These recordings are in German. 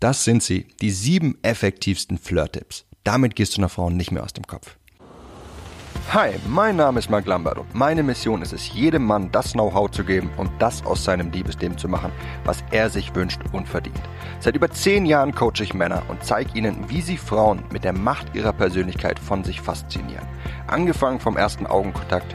Das sind sie, die sieben effektivsten Flirt-Tipps. Damit gehst du einer Frau nicht mehr aus dem Kopf. Hi, mein Name ist Mark Lambert und meine Mission ist es, jedem Mann das Know-how zu geben und das aus seinem Liebesleben zu machen, was er sich wünscht und verdient. Seit über zehn Jahren coache ich Männer und zeige ihnen, wie sie Frauen mit der Macht ihrer Persönlichkeit von sich faszinieren. Angefangen vom ersten Augenkontakt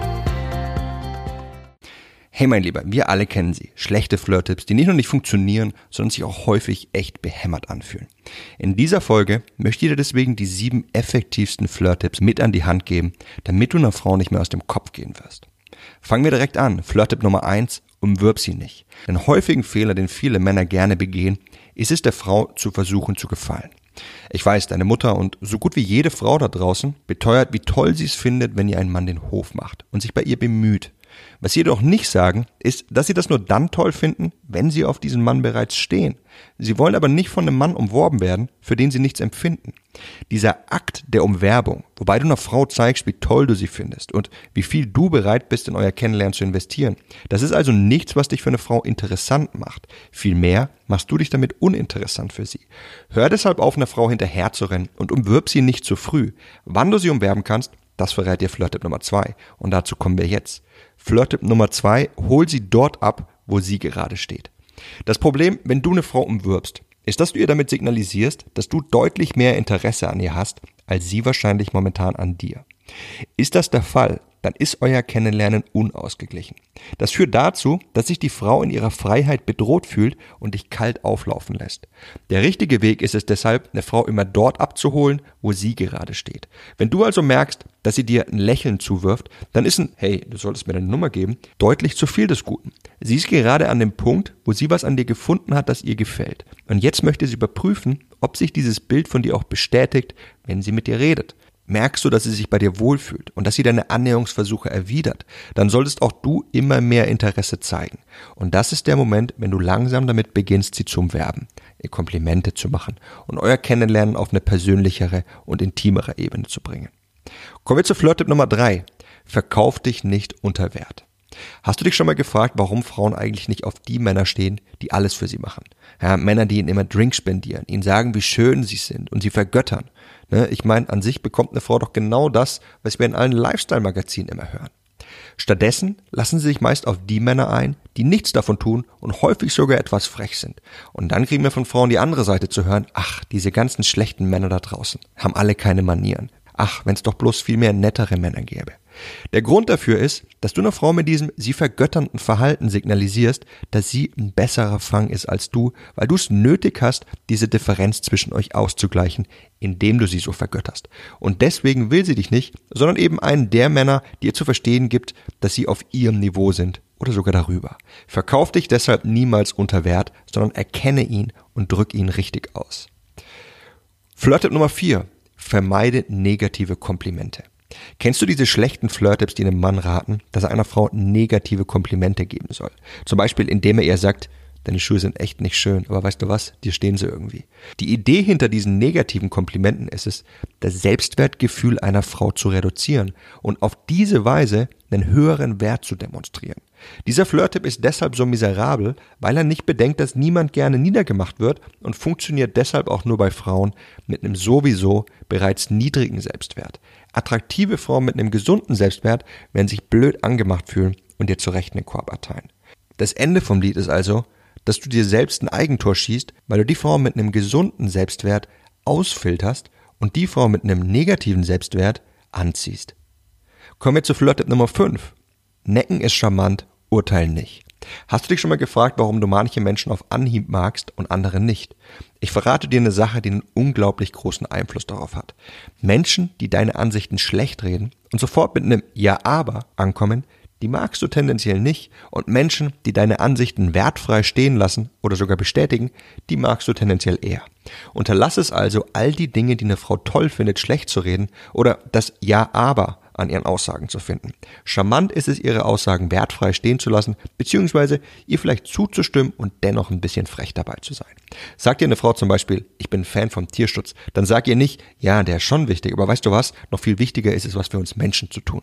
Hey mein Lieber, wir alle kennen sie. Schlechte Flirt-Tipps, die nicht nur nicht funktionieren, sondern sich auch häufig echt behämmert anfühlen. In dieser Folge möchte ich dir deswegen die sieben effektivsten Flirt-Tipps mit an die Hand geben, damit du einer Frau nicht mehr aus dem Kopf gehen wirst. Fangen wir direkt an. Flirt-Tipp Nummer eins: umwirb sie nicht. Den häufigen Fehler, den viele Männer gerne begehen, ist es der Frau zu versuchen zu gefallen. Ich weiß, deine Mutter und so gut wie jede Frau da draußen beteuert, wie toll sie es findet, wenn ihr ein Mann den Hof macht und sich bei ihr bemüht. Was sie jedoch nicht sagen, ist, dass sie das nur dann toll finden, wenn sie auf diesen Mann bereits stehen. Sie wollen aber nicht von einem Mann umworben werden, für den sie nichts empfinden. Dieser Akt der Umwerbung, wobei du einer Frau zeigst, wie toll du sie findest und wie viel du bereit bist, in euer Kennenlernen zu investieren, das ist also nichts, was dich für eine Frau interessant macht. Vielmehr machst du dich damit uninteressant für sie. Hör deshalb auf, einer Frau hinterherzurennen und umwirb sie nicht zu früh. Wann du sie umwerben kannst, das verrät dir Flirt-Tipp Nummer zwei. Und dazu kommen wir jetzt. Flirt-Tipp Nummer zwei, hol sie dort ab, wo sie gerade steht. Das Problem, wenn du eine Frau umwirbst, ist, dass du ihr damit signalisierst, dass du deutlich mehr Interesse an ihr hast, als sie wahrscheinlich momentan an dir. Ist das der Fall, dann ist euer Kennenlernen unausgeglichen. Das führt dazu, dass sich die Frau in ihrer Freiheit bedroht fühlt und dich kalt auflaufen lässt. Der richtige Weg ist es deshalb, eine Frau immer dort abzuholen, wo sie gerade steht. Wenn du also merkst, dass sie dir ein Lächeln zuwirft, dann ist ein Hey, du solltest mir deine Nummer geben, deutlich zu viel des Guten. Sie ist gerade an dem Punkt, wo sie was an dir gefunden hat, das ihr gefällt. Und jetzt möchte sie überprüfen, ob sich dieses Bild von dir auch bestätigt, wenn sie mit dir redet merkst du, dass sie sich bei dir wohlfühlt und dass sie deine Annäherungsversuche erwidert, dann solltest auch du immer mehr Interesse zeigen. Und das ist der Moment, wenn du langsam damit beginnst, sie zu umwerben, ihr Komplimente zu machen und euer Kennenlernen auf eine persönlichere und intimere Ebene zu bringen. Kommen wir zu Flirt-Tipp Nummer drei: Verkauf dich nicht unter Wert. Hast du dich schon mal gefragt, warum Frauen eigentlich nicht auf die Männer stehen, die alles für sie machen? Ja, Männer, die ihnen immer Drinks spendieren, ihnen sagen, wie schön sie sind und sie vergöttern. Ne? Ich meine, an sich bekommt eine Frau doch genau das, was wir in allen Lifestyle-Magazinen immer hören. Stattdessen lassen sie sich meist auf die Männer ein, die nichts davon tun und häufig sogar etwas frech sind. Und dann kriegen wir von Frauen die andere Seite zu hören, ach, diese ganzen schlechten Männer da draußen haben alle keine Manieren. Ach, wenn es doch bloß viel mehr nettere Männer gäbe. Der Grund dafür ist, dass du einer Frau mit diesem sie vergötternden Verhalten signalisierst, dass sie ein besserer Fang ist als du, weil du es nötig hast, diese Differenz zwischen euch auszugleichen, indem du sie so vergötterst. Und deswegen will sie dich nicht, sondern eben einen der Männer, die ihr zu verstehen gibt, dass sie auf ihrem Niveau sind oder sogar darüber. Verkauf dich deshalb niemals unter Wert, sondern erkenne ihn und drück ihn richtig aus. Flirttipp Nummer 4. Vermeide negative Komplimente. Kennst du diese schlechten Flirt-Tipps, die einem Mann raten, dass er einer Frau negative Komplimente geben soll? Zum Beispiel, indem er ihr sagt, deine Schuhe sind echt nicht schön, aber weißt du was, dir stehen sie irgendwie. Die Idee hinter diesen negativen Komplimenten ist es, das Selbstwertgefühl einer Frau zu reduzieren und auf diese Weise einen höheren Wert zu demonstrieren. Dieser Flirt-Tipp ist deshalb so miserabel, weil er nicht bedenkt, dass niemand gerne niedergemacht wird und funktioniert deshalb auch nur bei Frauen mit einem sowieso bereits niedrigen Selbstwert. Attraktive Frauen mit einem gesunden Selbstwert werden sich blöd angemacht fühlen und dir zu Recht einen Korb erteilen. Das Ende vom Lied ist also, dass du dir selbst ein Eigentor schießt, weil du die Frau mit einem gesunden Selbstwert ausfilterst und die Frau mit einem negativen Selbstwert anziehst. Kommen wir zu Flirt Nummer 5. Necken ist charmant, urteilen nicht. Hast du dich schon mal gefragt, warum du manche Menschen auf Anhieb magst und andere nicht? Ich verrate dir eine Sache, die einen unglaublich großen Einfluss darauf hat. Menschen, die deine Ansichten schlecht reden und sofort mit einem Ja aber ankommen, die magst du tendenziell nicht und Menschen, die deine Ansichten wertfrei stehen lassen oder sogar bestätigen, die magst du tendenziell eher. Unterlass es also, all die Dinge, die eine Frau toll findet, schlecht zu reden oder das Ja aber an ihren Aussagen zu finden. Charmant ist es, ihre Aussagen wertfrei stehen zu lassen, beziehungsweise ihr vielleicht zuzustimmen und dennoch ein bisschen frech dabei zu sein. Sagt ihr eine Frau zum Beispiel, ich bin Fan vom Tierschutz, dann sag ihr nicht, ja, der ist schon wichtig, aber weißt du was, noch viel wichtiger ist es, was für uns Menschen zu tun.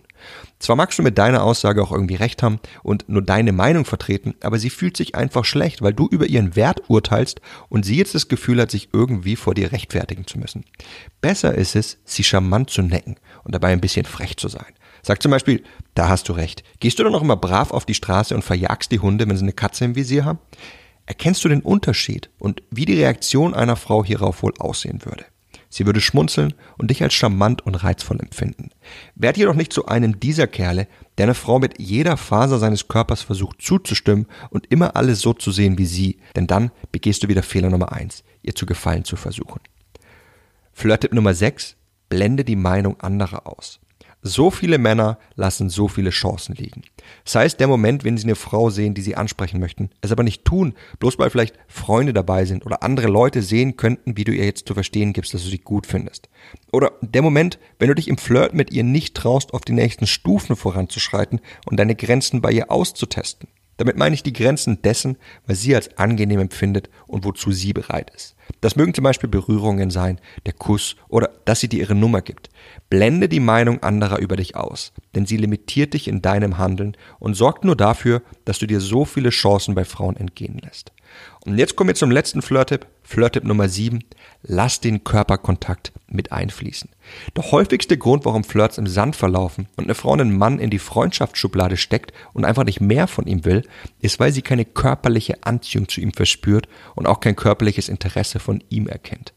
Zwar magst du mit deiner Aussage auch irgendwie recht haben und nur deine Meinung vertreten, aber sie fühlt sich einfach schlecht, weil du über ihren Wert urteilst und sie jetzt das Gefühl hat, sich irgendwie vor dir rechtfertigen zu müssen. Besser ist es, sie charmant zu necken und dabei ein bisschen frech zu sein. Sag zum Beispiel, da hast du recht. Gehst du dann noch immer brav auf die Straße und verjagst die Hunde, wenn sie eine Katze im Visier haben? Erkennst du den Unterschied und wie die Reaktion einer Frau hierauf wohl aussehen würde? Sie würde schmunzeln und dich als charmant und reizvoll empfinden. Werd jedoch nicht zu einem dieser Kerle, der eine Frau mit jeder Faser seines Körpers versucht zuzustimmen und immer alles so zu sehen wie sie, denn dann begehst du wieder Fehler Nummer eins, ihr zu gefallen zu versuchen. Flirttipp Nummer 6. Blende die Meinung anderer aus. So viele Männer lassen so viele Chancen liegen. Sei es der Moment, wenn sie eine Frau sehen, die sie ansprechen möchten, es aber nicht tun, bloß weil vielleicht Freunde dabei sind oder andere Leute sehen könnten, wie du ihr jetzt zu verstehen gibst, dass du sie gut findest. Oder der Moment, wenn du dich im Flirt mit ihr nicht traust, auf die nächsten Stufen voranzuschreiten und deine Grenzen bei ihr auszutesten. Damit meine ich die Grenzen dessen, was sie als angenehm empfindet und wozu sie bereit ist. Das mögen zum Beispiel Berührungen sein, der Kuss oder dass sie dir ihre Nummer gibt. Blende die Meinung anderer über dich aus, denn sie limitiert dich in deinem Handeln und sorgt nur dafür, dass du dir so viele Chancen bei Frauen entgehen lässt. Und jetzt kommen wir zum letzten Flirt-Tipp. Flirt-Tipp Nummer 7. Lass den Körperkontakt mit einfließen. Der häufigste Grund, warum Flirts im Sand verlaufen und eine Frau einen Mann in die Freundschaftsschublade steckt und einfach nicht mehr von ihm will, ist, weil sie keine körperliche Anziehung zu ihm verspürt und auch kein körperliches Interesse von ihm erkennt.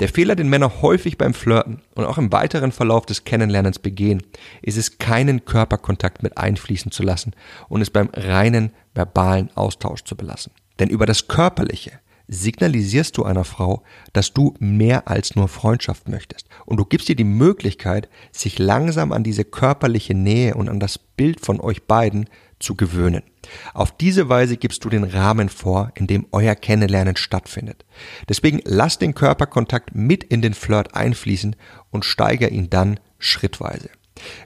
Der Fehler, den Männer häufig beim Flirten und auch im weiteren Verlauf des Kennenlernens begehen, ist es, keinen Körperkontakt mit einfließen zu lassen und es beim reinen verbalen Austausch zu belassen. Denn über das Körperliche signalisierst du einer Frau, dass du mehr als nur Freundschaft möchtest. Und du gibst ihr die Möglichkeit, sich langsam an diese körperliche Nähe und an das Bild von euch beiden zu gewöhnen. Auf diese Weise gibst du den Rahmen vor, in dem euer Kennenlernen stattfindet. Deswegen lass den Körperkontakt mit in den Flirt einfließen und steiger ihn dann schrittweise.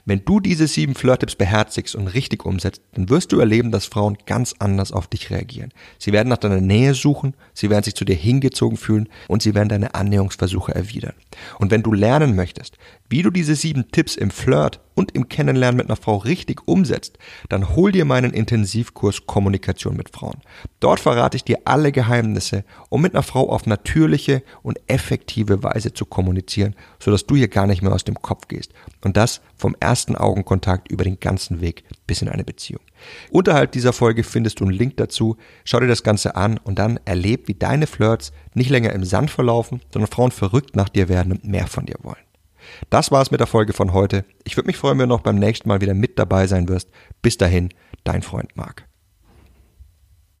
Wenn du diese sieben Flirt-Tipps beherzigst und richtig umsetzt, dann wirst du erleben, dass Frauen ganz anders auf dich reagieren. Sie werden nach deiner Nähe suchen, sie werden sich zu dir hingezogen fühlen und sie werden deine Annäherungsversuche erwidern. Und wenn du lernen möchtest, wie du diese sieben Tipps im Flirt und im Kennenlernen mit einer Frau richtig umsetzt, dann hol dir meinen Intensivkurs Kommunikation mit Frauen. Dort verrate ich dir alle Geheimnisse, um mit einer Frau auf natürliche und effektive Weise zu kommunizieren, sodass du hier gar nicht mehr aus dem Kopf gehst. Und das vom ersten Augenkontakt über den ganzen Weg bis in eine Beziehung. Unterhalb dieser Folge findest du einen Link dazu. Schau dir das Ganze an und dann erleb, wie deine Flirts nicht länger im Sand verlaufen, sondern Frauen verrückt nach dir werden und mehr von dir wollen. Das war's mit der Folge von heute. Ich würde mich freuen, wenn du noch beim nächsten Mal wieder mit dabei sein wirst. Bis dahin, dein Freund Marc.